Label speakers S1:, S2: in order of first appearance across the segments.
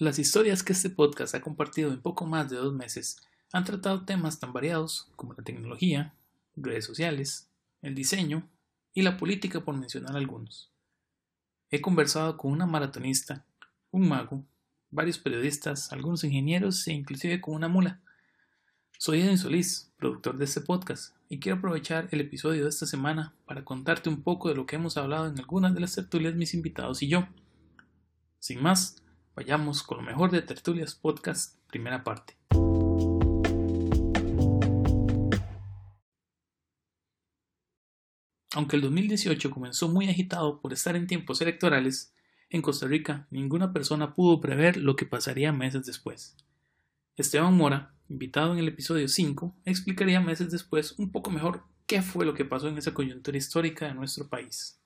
S1: Las historias que este podcast ha compartido en poco más de dos meses han tratado temas tan variados como la tecnología, redes sociales, el diseño y la política por mencionar algunos. He conversado con una maratonista, un mago, varios periodistas, algunos ingenieros e inclusive con una mula. Soy Edwin Solís, productor de este podcast, y quiero aprovechar el episodio de esta semana para contarte un poco de lo que hemos hablado en algunas de las tertulias mis invitados y yo. Sin más, Vayamos con lo mejor de Tertulias Podcast, primera parte. Aunque el 2018 comenzó muy agitado por estar en tiempos electorales, en Costa Rica ninguna persona pudo prever lo que pasaría meses después. Esteban Mora, invitado en el episodio 5, explicaría meses después un poco mejor qué fue lo que pasó en esa coyuntura histórica de nuestro país.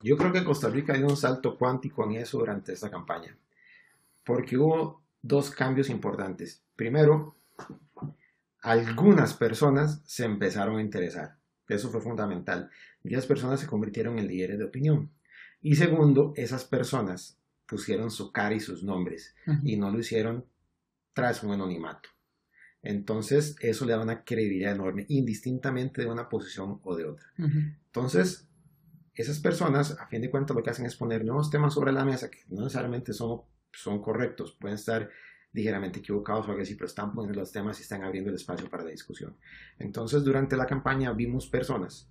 S2: Yo creo que Costa Rica dio un salto cuántico en eso durante esta campaña porque hubo dos cambios importantes. Primero, algunas personas se empezaron a interesar. Eso fue fundamental. Y esas personas se convirtieron en líderes de opinión. Y segundo, esas personas pusieron su cara y sus nombres y no lo hicieron tras un anonimato. Entonces, eso le da una credibilidad enorme, indistintamente de una posición o de otra. Entonces, esas personas, a fin de cuentas, lo que hacen es poner nuevos temas sobre la mesa que no necesariamente son son correctos, pueden estar ligeramente equivocados o algo así, pero están poniendo los temas y están abriendo el espacio para la discusión. Entonces, durante la campaña vimos personas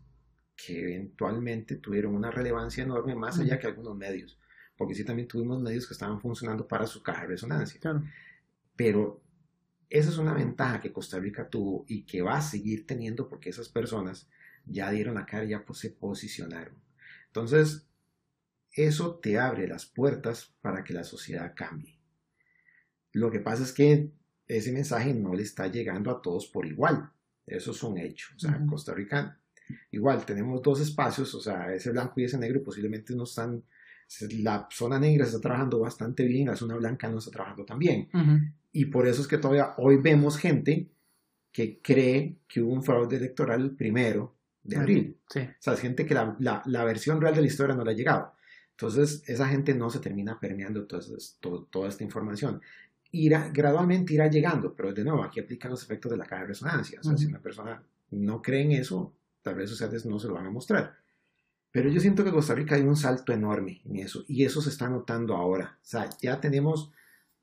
S2: que eventualmente tuvieron una relevancia enorme más allá que algunos medios, porque sí también tuvimos medios que estaban funcionando para su caja de resonancia. Pero esa es una ventaja que Costa Rica tuvo y que va a seguir teniendo porque esas personas ya dieron la cara, ya se posicionaron. Entonces, eso te abre las puertas para que la sociedad cambie. Lo que pasa es que ese mensaje no le está llegando a todos por igual. Eso es un hecho. O sea, en Costa Rica, igual tenemos dos espacios, o sea, ese blanco y ese negro posiblemente no están. La zona negra está trabajando bastante bien, la zona blanca no está trabajando tan bien. Y por eso es que todavía hoy vemos gente que cree que hubo un fraude electoral primero de abril. O sea, es gente que la, la, la, versión real de la historia no le ha llegado. Entonces, esa gente no se termina permeando toda esta información. Irá, gradualmente irá llegando, pero de nuevo, aquí aplican los efectos de la caja de resonancia. O sea, si una persona no cree en eso, tal vez ustedes no se lo van a mostrar. Pero yo siento que Costa Rica hay un salto enorme en eso, y eso se está notando ahora. O sea, ya tenemos,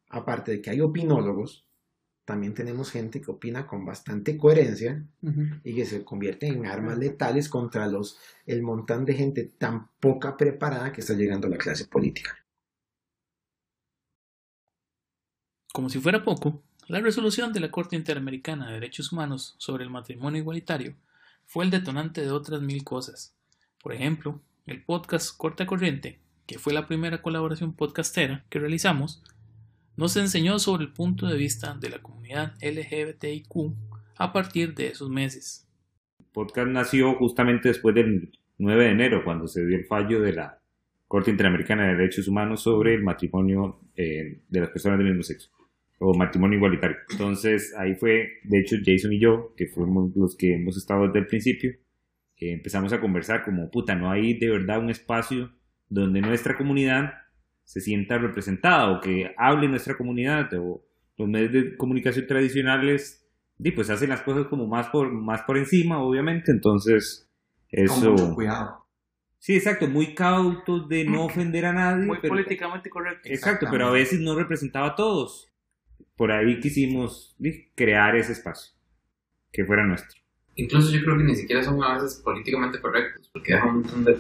S2: aparte de que hay opinólogos, también tenemos gente que opina con bastante coherencia y que se convierte en armas letales contra los, el montón de gente tan poca preparada que está llegando a la clase política.
S1: Como si fuera poco, la resolución de la Corte Interamericana de Derechos Humanos sobre el matrimonio igualitario fue el detonante de otras mil cosas. Por ejemplo, el podcast Corta Corriente, que fue la primera colaboración podcastera que realizamos, nos enseñó sobre el punto de vista de la comunidad LGBTIQ a partir de esos meses.
S3: El podcast nació justamente después del 9 de enero, cuando se dio el fallo de la Corte Interamericana de Derechos Humanos sobre el matrimonio eh, de las personas del mismo sexo, o matrimonio igualitario. Entonces ahí fue, de hecho, Jason y yo, que fuimos los que hemos estado desde el principio, empezamos a conversar como, puta, no hay de verdad un espacio donde nuestra comunidad se sienta representada o que hable nuestra comunidad o los medios de comunicación tradicionales y pues hacen las cosas como más por más por encima obviamente. Entonces eso
S2: Con mucho cuidado.
S3: Sí exacto muy cautos de no ofender a nadie
S1: muy políticamente correcto.
S3: Exacto pero a veces no representaba a todos. Por ahí quisimos crear ese espacio que fuera nuestro.
S4: Incluso yo creo que ni siquiera son a veces políticamente correctos porque dejan un montón de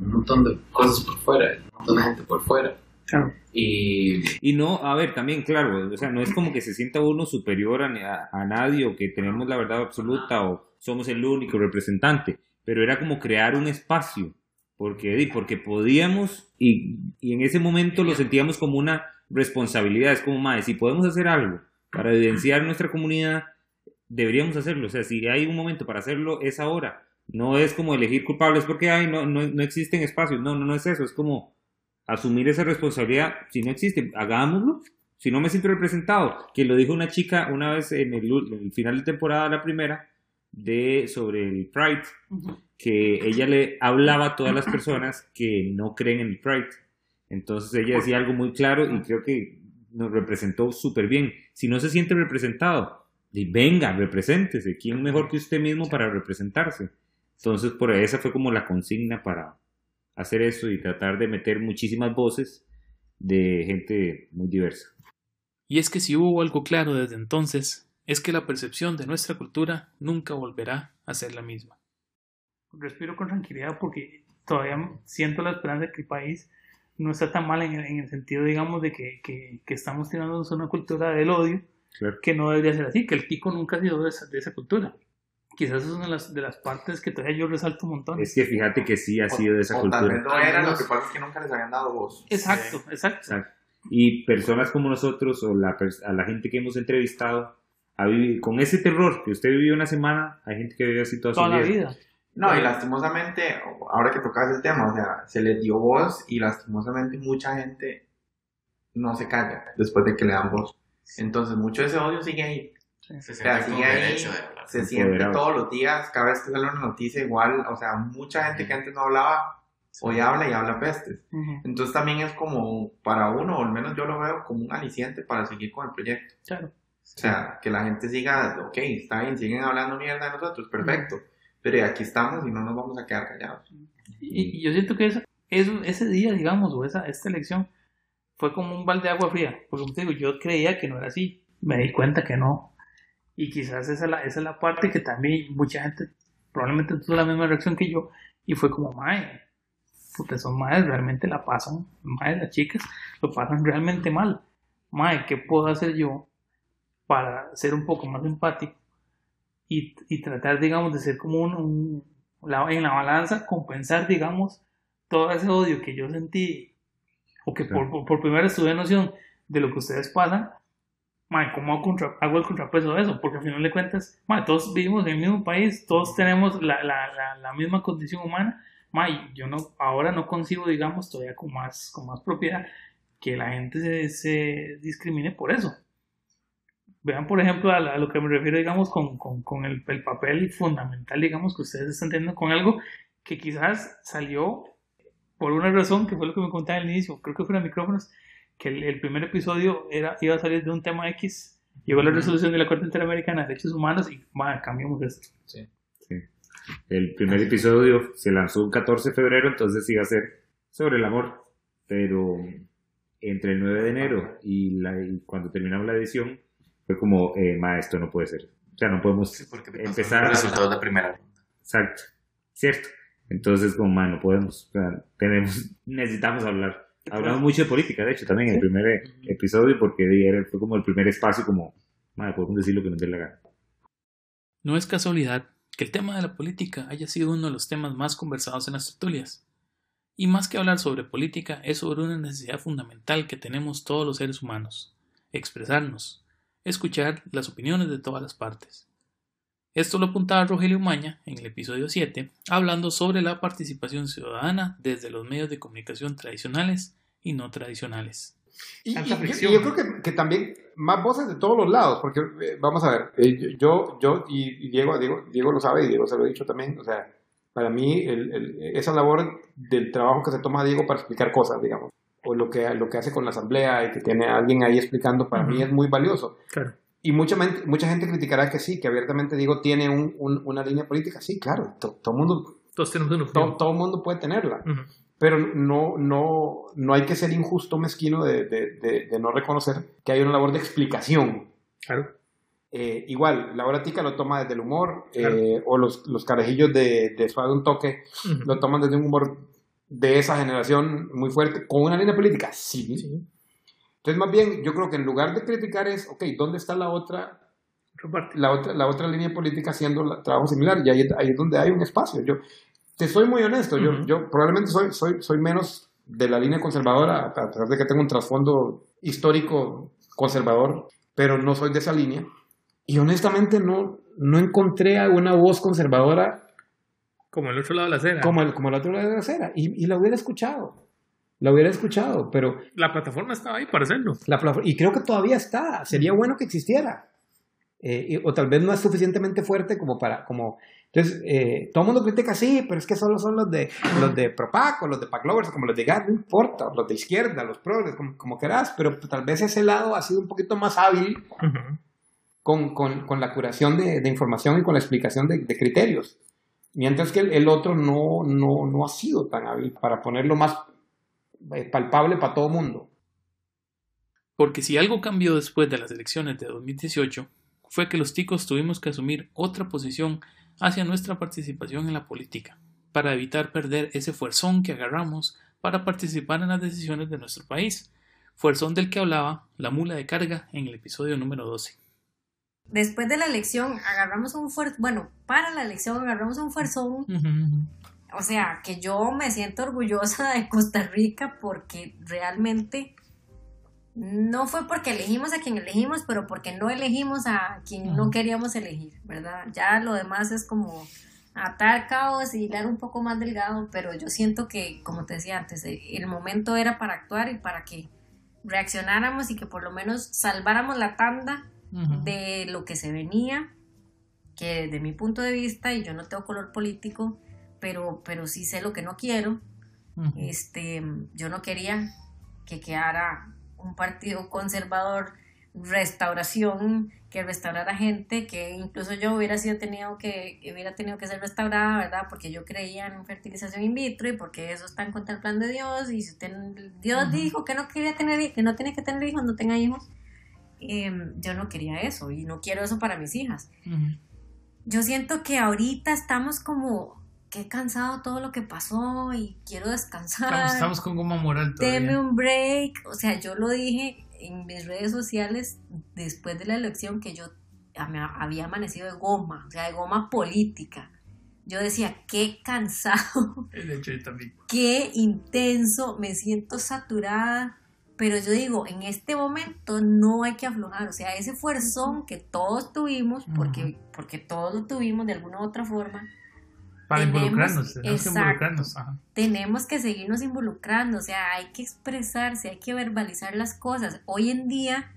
S4: un montón de cosas por fuera un montón de gente por fuera y,
S3: y no, a ver, también, claro, o sea, no es como que se sienta uno superior a, a, nadie o que tenemos la verdad absoluta o somos el único representante, pero era como crear un espacio, porque, porque podíamos y, y en ese momento lo sentíamos como una responsabilidad, es como, más si podemos hacer algo para evidenciar nuestra comunidad, deberíamos hacerlo, o sea, si hay un momento para hacerlo, es ahora, no es como elegir culpables porque hay, no, no, no existen espacios, no, no, no es eso, es como asumir esa responsabilidad, si no existe, hagámoslo. Si no me siento representado, que lo dijo una chica una vez en el, final de temporada, la primera, de sobre el Pride, que ella le hablaba a todas las personas que no creen en el Pride. Entonces ella decía algo muy claro y creo que nos representó súper bien. Si no se siente representado, venga, represéntese. ¿Quién mejor que usted mismo para representarse? Entonces, por esa fue como la consigna para hacer eso y tratar de meter muchísimas voces de gente muy diversa.
S5: Y es que si hubo algo claro desde entonces, es que la percepción de nuestra cultura nunca volverá a ser la misma. Respiro con tranquilidad porque todavía siento la esperanza de que el país no está tan mal en el, sentido, digamos, de que, que, que estamos tirando una cultura del odio, que no debería ser así, que el pico nunca ha sido de esa, de esa cultura. Quizás es una de las, de las partes que todavía yo resalto un montón.
S3: Es que fíjate que sí ha sido de esa cultura. Tal
S6: vez no era, lo que pasa es que nunca les habían dado voz.
S5: Exacto, exacto.
S3: Y personas como nosotros o la, a la gente que hemos entrevistado, a vivir, con ese terror que usted vivió una semana, hay gente que vive así toda,
S5: toda la vida.
S6: No, y lastimosamente, ahora que tocas el tema, o sea, se le dio voz y lastimosamente mucha gente no se calla después de que le dan voz. Entonces, mucho de ese odio sigue ahí. Se, sigue ahí, se siente todos los días, cada vez que sale una noticia igual, o sea, mucha gente que antes no hablaba, hoy habla y habla pestes. Entonces también es como, para uno, o al menos yo lo veo como un aliciente para seguir con el proyecto.
S5: Claro.
S6: O sea, que la gente siga, ok, está bien, siguen hablando mierda de nosotros, perfecto pero aquí estamos y no nos vamos a quedar callados.
S5: Y, yo siento que eso, ese día, digamos, o esa, esta elección fue como un balde de agua fría, porque como te digo, yo creía que no era así, me di cuenta que no. Y quizás esa es la, esa es la parte que también mucha gente probablemente tuvo la misma reacción que yo, y fue como, mae, puta, son madres, realmente la pasan, madres, las chicas, lo pasan realmente mal. Mae, ¿qué puedo hacer yo para ser un poco más empático y, y tratar, digamos, de ser como un, en la balanza, compensar, digamos, todo ese odio que yo sentí, o que por, por, primera vez tuve noción de lo que ustedes pasan, ¿cómo hago, contra, hago, el contrapeso de eso? Porque al final de cuentas, todos vivimos en el mismo país, todos tenemos la, la, la, la misma condición humana, yo no, ahora no consigo, digamos, todavía con más, con más propiedad que la gente se, se discrimine por eso. Vean, por ejemplo, a, lo que me refiero, digamos, con, con, con el, el, papel fundamental, digamos, que ustedes están teniendo con algo que quizás salió por una razón, que fue lo que me contaba al inicio, creo que fueron micrófonos, que el, primer episodio era, iba a salir de un tema X, llegó la resolución de la Corte Interamericana de Derechos Humanos y, bueno, cambiamos esto.
S3: Sí. sí. El primer episodio se lanzó el 14 de febrero, entonces iba a ser sobre el amor, pero entre el 9 de enero y, la, y cuando terminamos la edición, fue como, eh, maestro, no puede ser. O sea, no podemos empezar.
S7: El resultado de primera ronda.
S3: Exacto, cierto. Entonces, como, man, no podemos, tenemos, necesitamos hablar. Hablamos mucho de política, de hecho, también en el primer episodio, porque fue como el primer espacio, como, man, podemos decir lo que nos dé la gana.
S5: No es casualidad que el tema de la política haya sido uno de los temas más conversados en las tertulias. Y más que hablar sobre política, es sobre una necesidad fundamental que tenemos todos los seres humanos, expresarnos, escuchar las opiniones de todas las partes. Esto lo apuntaba Rogelio Maña en el episodio 7, hablando sobre la participación ciudadana desde los medios de comunicación tradicionales y no tradicionales.
S8: Y, yo creo que, también más voces de todos los lados, porque eh, vamos a ver, eh, yo, yo y, Diego, Diego, Diego lo sabe y Diego se lo ha dicho también, o sea, para mí esa labor del trabajo que se toma Diego para explicar cosas, digamos, o lo que, lo que hace con la asamblea y que tiene a alguien ahí explicando, para mí es muy valioso.
S5: Claro.
S8: Y mucha, mucha gente criticará que sí, que abiertamente digo, tiene un, una línea política. Sí, claro, todo mundo...
S5: Todos tenemos
S8: todo, todo mundo puede tenerla. Pero no, no, no hay que ser injusto, mezquino de, de, de, no reconocer que hay una labor de explicación.
S5: Claro.
S8: Eh, igual, la hora tica lo toma desde el humor, eh, o los, los carajillos de, de Suave un Toque lo toman desde un humor de esa generación muy fuerte, con una línea política, sí. Entonces, más bien, yo creo que en lugar de criticar es, ok, ¿dónde está la otra, la otra, la otra línea política haciendo trabajo similar? Y ahí, ahí, es donde hay un espacio. Yo te soy muy honesto, yo, yo probablemente soy, soy, soy menos de la línea conservadora, a pesar de que tengo un trasfondo histórico conservador, pero no soy de esa línea. Y honestamente no, no encontré alguna voz conservadora
S5: como el otro lado de la acera.
S8: Como el, como el otro lado de la acera. Y, y la hubiera escuchado. La hubiera escuchado, pero...
S5: La plataforma estaba ahí para hacerlo.
S8: La y creo que todavía está. Sería bueno que existiera.
S2: eh, o tal vez no es suficientemente fuerte como para, como, entonces, eh, todo el mundo critica, sí, pero es que solo son los de, los de Propac o los de Paclovers, como los de GAT, no importa, los de izquierda, los progres, como, como quieras, pero tal vez ese lado ha sido un poquito más hábil con, con, con, la curación de, de, información y con la explicación de, de criterios. Mientras que el, el, otro no, no, no ha sido tan hábil para ponerlo más palpable para todo el mundo.
S1: Porque si algo cambió después de las elecciones de 2018, fue que los ticos tuvimos que asumir otra posición hacia nuestra participación en la política, para evitar perder ese fuerzón que agarramos para participar en las decisiones de nuestro país, fuerzón del que hablaba la mula de carga en el episodio número 12.
S9: Después de la elección agarramos un fuerzón, bueno, para la elección agarramos un fuerzón, o sea, que yo me siento orgullosa de Costa Rica porque realmente no fue porque elegimos a quien elegimos, pero porque no elegimos a quien no queríamos elegir, ¿verdad? Ya lo demás es como atar caos y hilar un poco más delgado, pero yo siento que, como te decía antes, eh, el momento era para actuar y para que reaccionáramos y que por lo menos salváramos la tanda de lo que se venía, que de mi punto de vista, y yo no tengo color político, pero, pero sí sé lo que no quiero, este, yo no quería que quedara un partido conservador restauración que restaurara gente que incluso yo hubiera sido tenido que hubiera tenido que ser restaurada verdad porque yo creía en fertilización in vitro y porque eso está en contra del plan de Dios y si usted, Dios dijo que no quería tener que no tiene que tener hijos no tenga hijos em, yo no quería eso y no quiero eso para mis hijas. Yo siento que ahorita estamos como he cansado todo lo que pasó y quiero descansar.
S1: Estamos, con goma moral
S9: todavía. Deme un break. O sea, yo lo dije en mis redes sociales después de la elección que yo había amanecido de goma, o sea, de goma política. Yo decía, qué cansado.
S1: De hecho, yo también.
S9: Qué intenso, me siento saturada. Pero yo digo, en este momento no hay que aflojar. O sea, ese fuerzón que todos tuvimos, porque, porque todos lo tuvimos de alguna u otra forma,
S1: para involucrarnos, tenemos que involucrarnos.
S9: Tenemos que seguirnos involucrando, o sea, hay que expresarse, hay que verbalizar las cosas. Hoy en día,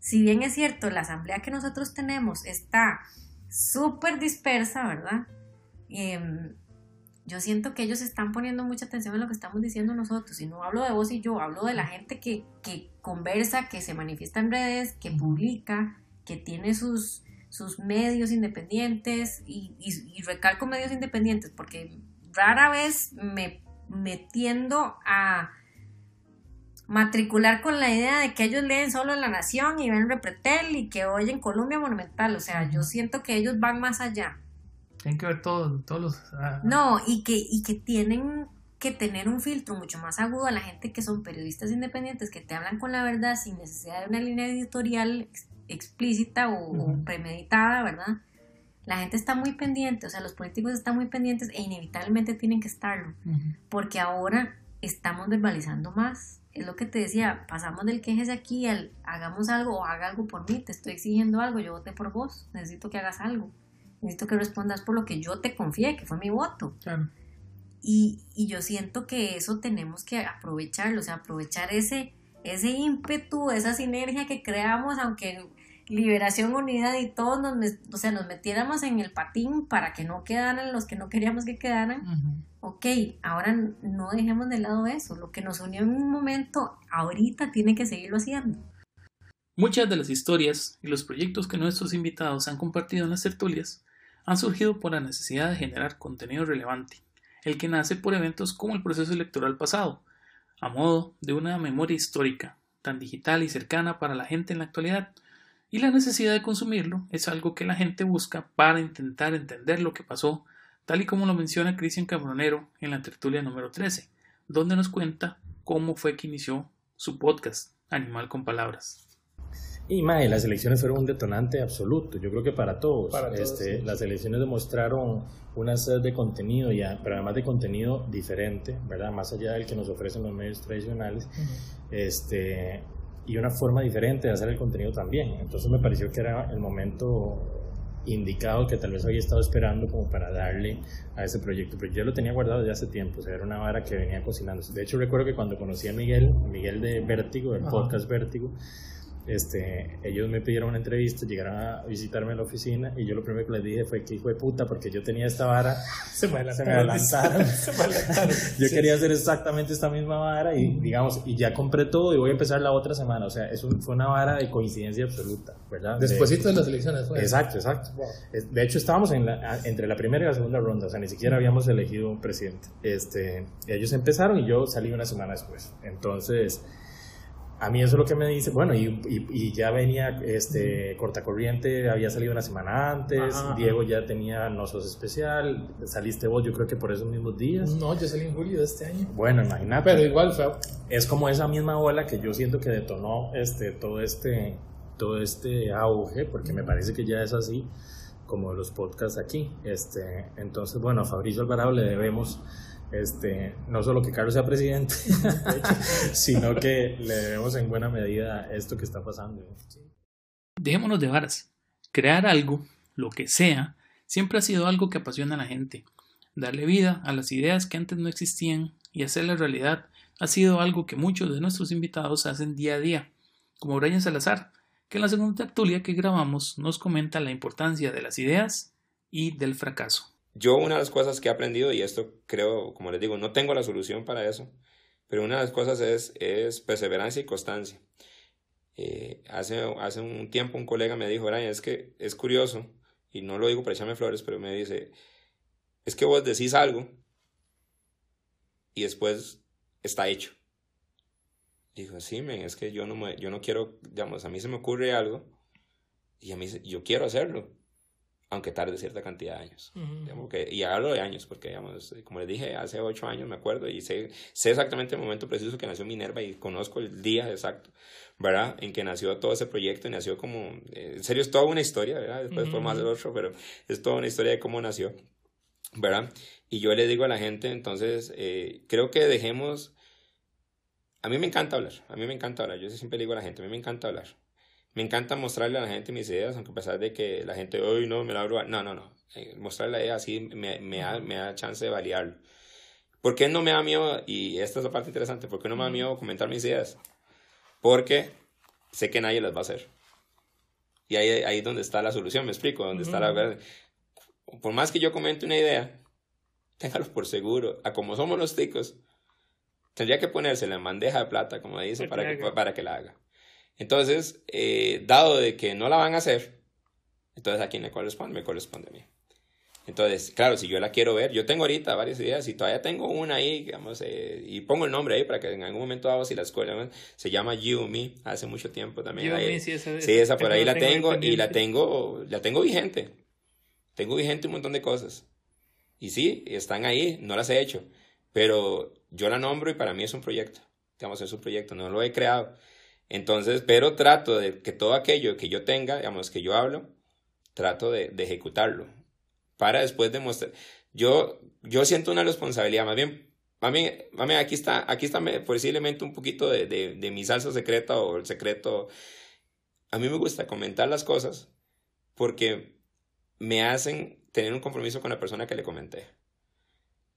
S9: si bien es cierto, la asamblea que nosotros tenemos está súper dispersa, ¿verdad? Em, yo siento que ellos están poniendo mucha atención en lo que estamos diciendo nosotros. Y no hablo de vos y yo, hablo de la gente que, que conversa, que se manifiesta en redes, que publica, que tiene sus, sus medios independientes y, y, recalco medios independientes porque rara vez me, metiendo a matricular con la idea de que ellos leen solo La Nación y ven Repretel y que oyen Colombia Monumental. O sea, yo siento que ellos van más allá.
S1: Tienen que ver todos los... Ah,
S9: no, y que, y que tienen que tener un filtro mucho más agudo a la gente que son periodistas independientes, que te hablan con la verdad sin necesidad de una línea editorial explícita o, premeditada, ¿verdad? La gente está muy pendiente, o sea, los políticos están muy pendientes e inevitablemente tienen que estarlo, porque ahora estamos verbalizando más. Es lo que te decía, pasamos del quejes aquí al hagamos algo o haga algo por mí, te estoy exigiendo algo, yo voté por vos, necesito que hagas algo, necesito que respondas por lo que yo te confié, que fue mi voto. Y, y yo siento que eso tenemos que aprovecharlo, o sea, aprovechar ese, ese ímpetu, esa sinergia que creamos, aunque Liberación Unida y todos nos, o sea, nos metiéramos en el patín para que no quedaran los que no queríamos que quedaran. Ok, ahora no dejemos de lado eso. Lo que nos unió en un momento, ahorita tiene que seguirlo haciendo.
S1: Muchas de las historias y los proyectos que nuestros invitados han compartido en las tertulias han surgido por la necesidad de generar contenido relevante, el que nace por eventos como el proceso electoral pasado, a modo de una memoria histórica, tan digital y cercana para la gente en la actualidad, y la necesidad de consumirlo es algo que la gente busca para intentar entender lo que pasó, tal y como lo menciona Cristian Cabronero en la tertulia número 13, donde nos cuenta cómo fue que inició su podcast, Animal con Palabras.
S10: Y mae, las elecciones fueron un detonante absoluto, yo creo que para todos. este, Las elecciones demostraron una sed de contenido, ya, pero además de contenido diferente, ¿verdad? Más allá del que nos ofrecen los medios tradicionales. este, y una forma diferente de hacer el contenido también. Entonces me pareció que era el momento indicado que tal vez había estado esperando como para darle a ese proyecto, pero yo lo tenía guardado desde hace tiempo, o sea, era una vara que venía cocinando. De hecho, recuerdo que cuando conocí a Miguel, Miguel de Vértigo, del podcast Vértigo, este, ellos me pidieron una entrevista, llegaron a visitarme en la oficina y yo lo primero que les dije fue que hijo de puta, porque yo tenía esta vara, se me adelantaron. yo quería hacer exactamente esta misma vara y digamos, y ya compré todo y voy a empezar la otra semana. O sea, eso fue una vara de coincidencia absoluta, ¿verdad?
S1: Despuésito de, las elecciones fue.
S10: Exacto, exacto. De hecho, estábamos en la, entre la primera y la segunda ronda, o sea, ni siquiera habíamos elegido un presidente. Este, ellos empezaron y yo salí una semana después. Entonces, a mí eso es lo que me dice, bueno, y, y, ya venía este Cortacorriente, había salido una semana antes, Diego ya tenía Nosos Especial, saliste vos, yo creo que por esos mismos días.
S1: No, yo salí en julio de este año.
S10: Bueno, imagínate.
S1: Pero igual fue...
S10: Es como esa misma ola que yo siento que detonó este, todo, este, todo este auge, porque me parece que ya es así, como los podcasts aquí. Este, entonces, bueno, a Fabricio Alvarado le debemos este, no solo que Carlos sea presidente, sino que le debemos en buena medida esto que está pasando.
S1: Dejémonos de varas. Crear algo, lo que sea, siempre ha sido algo que apasiona a la gente. Darle vida a las ideas que antes no existían y hacerla realidad ha sido algo que muchos de nuestros invitados hacen día a día, como Brian Salazar, que en la segunda tertulia que grabamos nos comenta la importancia de las ideas y del fracaso
S11: yo una de las cosas que he aprendido, y esto creo, como les digo, no tengo la solución para eso, pero una de las cosas es, es perseverancia y constancia. Eh, hace, hace un tiempo un colega me dijo, Brian, es que es curioso, y no lo digo para echarme flores, pero me dice, es que vos decís algo y después está hecho. Dijo, sí, men, es que yo no, me, yo no quiero, digamos, a mí se me ocurre algo y a mí yo quiero hacerlo aunque tarde cierta cantidad de años. que, y hablo de años, porque, digamos, como les dije, hace ocho años me acuerdo y sé, sé exactamente el momento preciso que nació Minerva y conozco el día exacto, ¿verdad? En que nació todo ese proyecto y nació como, eh, en serio, es toda una historia, ¿verdad? Después fue más del otro, pero es toda una historia de cómo nació, ¿verdad? Y yo le digo a la gente, entonces, eh, creo que dejemos, a mí me encanta hablar, a mí me encanta hablar, yo siempre le digo a la gente, a mí me encanta hablar, me encanta mostrarle a la gente mis ideas, aunque a pesar de que la gente, hoy no, me la abro. No, no, no. Eh, mostrarle a ella así me, me, da, me da chance de validarlo. ¿Por qué no me da miedo? Y esta es la parte interesante. ¿Por qué no me da miedo comentar mis ideas? Porque sé que nadie las va a hacer. Y ahí, ahí es donde está la solución, me explico, donde está la Por más que yo comente una idea, téngalo por seguro. A como somos los ticos, tendría que ponérsela en bandeja de plata, como dice, para, que, para que la haga. Entonces, eh, dado de que no la van a hacer, entonces a quién le corresponde, me corresponde a mí. Entonces, claro, si yo la quiero ver, yo tengo ahorita varias ideas y todavía tengo una ahí, digamos, eh, y pongo el nombre ahí para que en algún momento dado, si la escuela se llama You Me, hace mucho tiempo también.
S1: You sí, esa,
S11: sí, esa por ahí la tengo, y la tengo, la tengo vigente. Tengo vigente un montón de cosas. Y sí, están ahí, no las he hecho, pero yo la nombro y para mí es un proyecto. Digamos, es un proyecto, no lo he creado. Entonces, pero trato de que todo aquello que yo tenga, digamos, que yo hablo, trato de, de ejecutarlo para después demostrar. Yo, yo siento una responsabilidad, más bien, mami, mami, aquí está, aquí está posiblemente un poquito de, de, de mi salsa secreta o el secreto. A mí me gusta comentar las cosas porque me hacen tener un compromiso con la persona que le comenté.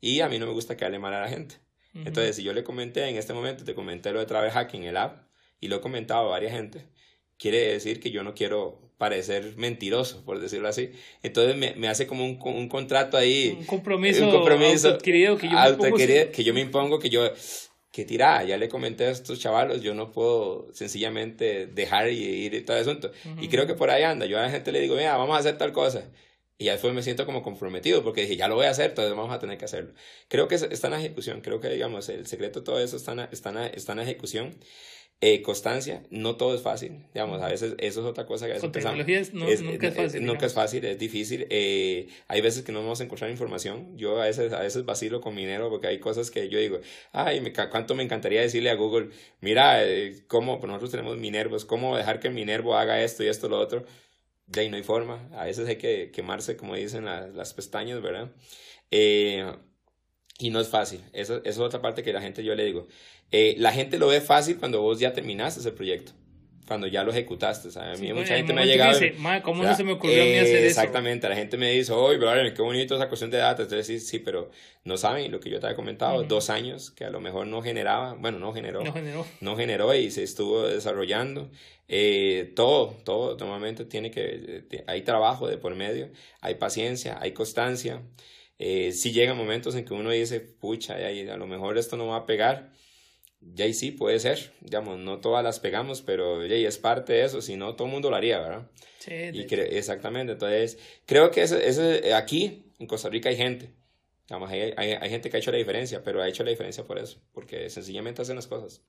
S11: Y a mí no me gusta quedarle mal a la gente. Entonces, si yo le comenté en este momento, te comenté lo de Travel Hacking, el app, y lo he comentado a varias gente, quiere decir que yo no quiero parecer mentiroso, por decirlo así. Entonces me, me hace como un, un, contrato ahí.
S1: Un compromiso, un compromiso adquirido que yo me
S11: impongo. Que yo me impongo, que yo, que tira, ya le comenté a estos chavalos, yo no puedo sencillamente dejar y ir y todo el asunto. Y creo que por ahí anda. Yo a la gente le digo, mira, vamos a hacer tal cosa. Y ya después me siento como comprometido porque dije, ya lo voy a hacer, entonces vamos a tener que hacerlo. Creo que está en ejecución, creo que, digamos, el secreto de todo eso está en, está está en ejecución. Eh, constancia, no todo es fácil, digamos, a veces eso es otra cosa que a
S1: veces Con nunca es
S11: eh,
S1: fácil.
S11: nunca es fácil, es difícil. Eh, hay veces que no vamos a encontrar información. Yo a veces, a veces vacilo con Minero porque hay cosas que yo digo, ay, me, cuánto me encantaría decirle a Google, mira, eh, cómo, pues nosotros tenemos Minervos, cómo dejar que Minervo haga esto y esto, lo otro. De ahí no hay forma. A veces hay que quemarse, como dicen las pestañas, ¿verdad? Y no es fácil. Esa, esa es otra parte que la gente yo le digo. Eh, la gente lo ve fácil cuando vos ya terminaste ese proyecto. cuando ya lo ejecutaste, ¿sabes? A mí
S1: Sí,
S11: mucha gente me ha llegado...
S1: dice, "Mae, ¿cómo no se me ocurrió a mí hacer
S11: eh,
S1: eso?"
S11: Exactamente, la gente me dice, oye, brother, qué bonito esa cuestión de datos. Entonces, sí, sí, pero no saben lo que yo te había comentado,
S1: Ujú.
S11: dos años que a lo mejor no generaba, bueno, no generó,
S1: No generó.
S11: no generó y se estuvo desarrollando. Eh, todo, todo, normalmente tiene que, eh, hay trabajo de por medio, hay paciencia, hay constancia. Eh, sí llegan momentos en que uno dice, pucha, a lo mejor esto no va a pegar. Ya y sí, puede ser. Digamos, no todas las pegamos, pero ya, y es parte de eso, si no, todo el mundo lo haría, ¿verdad?
S1: Sí,
S11: Y exactamente, entonces creo que ese, ese- aquí en Costa Rica hay gente, digamos, hay, hay, hay gente que ha hecho la diferencia, pero ha hecho la diferencia por eso, porque sencillamente hacen las cosas.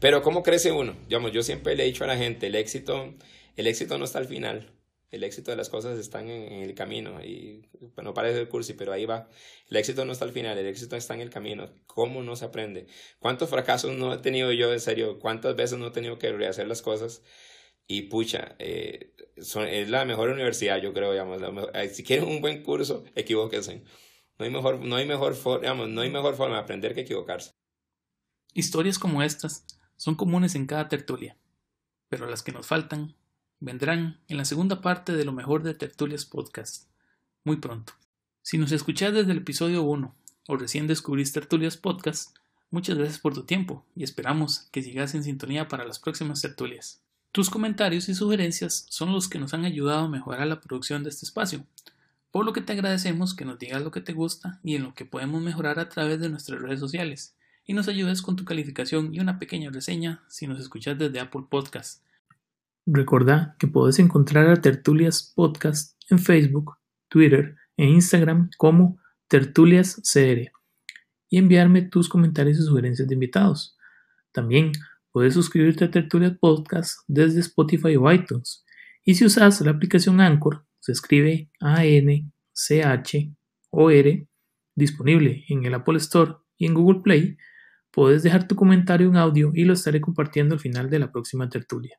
S11: Pero ¿cómo crece uno? Digamos, yo siempre le he dicho a la gente, el éxito, el éxito no está al final, el éxito de las cosas están en, el camino, y bueno, parece el cursi, pero ahí va. El éxito no está al final, el éxito está en el camino. ¿Cómo no se aprende? ¿Cuántos fracasos no he tenido yo, en serio? ¿Cuántas veces no he tenido que rehacer las cosas? Y pucha, eh, es la mejor universidad, yo creo, digamos. eh, si quieren un buen curso, equivóquense. No hay mejor, no hay mejor, for- no hay mejor forma de aprender que equivocarse.
S1: Historias como estas son comunes en cada tertulia, pero las que nos faltan vendrán en la segunda parte de lo mejor de Tertulias Podcast, muy pronto. Si nos escuchás desde el episodio 1 o recién descubrís Tertulias Podcast, muchas gracias por tu tiempo y esperamos que sigas en sintonía para las próximas tertulias. Tus comentarios y sugerencias son los que nos han ayudado a mejorar la producción de este espacio, por lo que te agradecemos que nos digas lo que te gusta y en lo que podemos mejorar a través de nuestras redes sociales y nos ayudes con tu calificación y una pequeña reseña si nos escuchas desde Apple Podcast. Recordá que podés encontrar a Tertulias Podcast en Facebook, Twitter e Instagram como Tertulias CR y enviarme tus comentarios y sugerencias de invitados. También puedes suscribirte a Tertulias Podcast desde Spotify o iTunes. Y si usas la aplicación Anchor, se escribe A-N-C-H-O-R, disponible en el Apple Store y en Google Play, puedes dejar tu comentario en audio y lo estaré compartiendo al final de la próxima tertulia.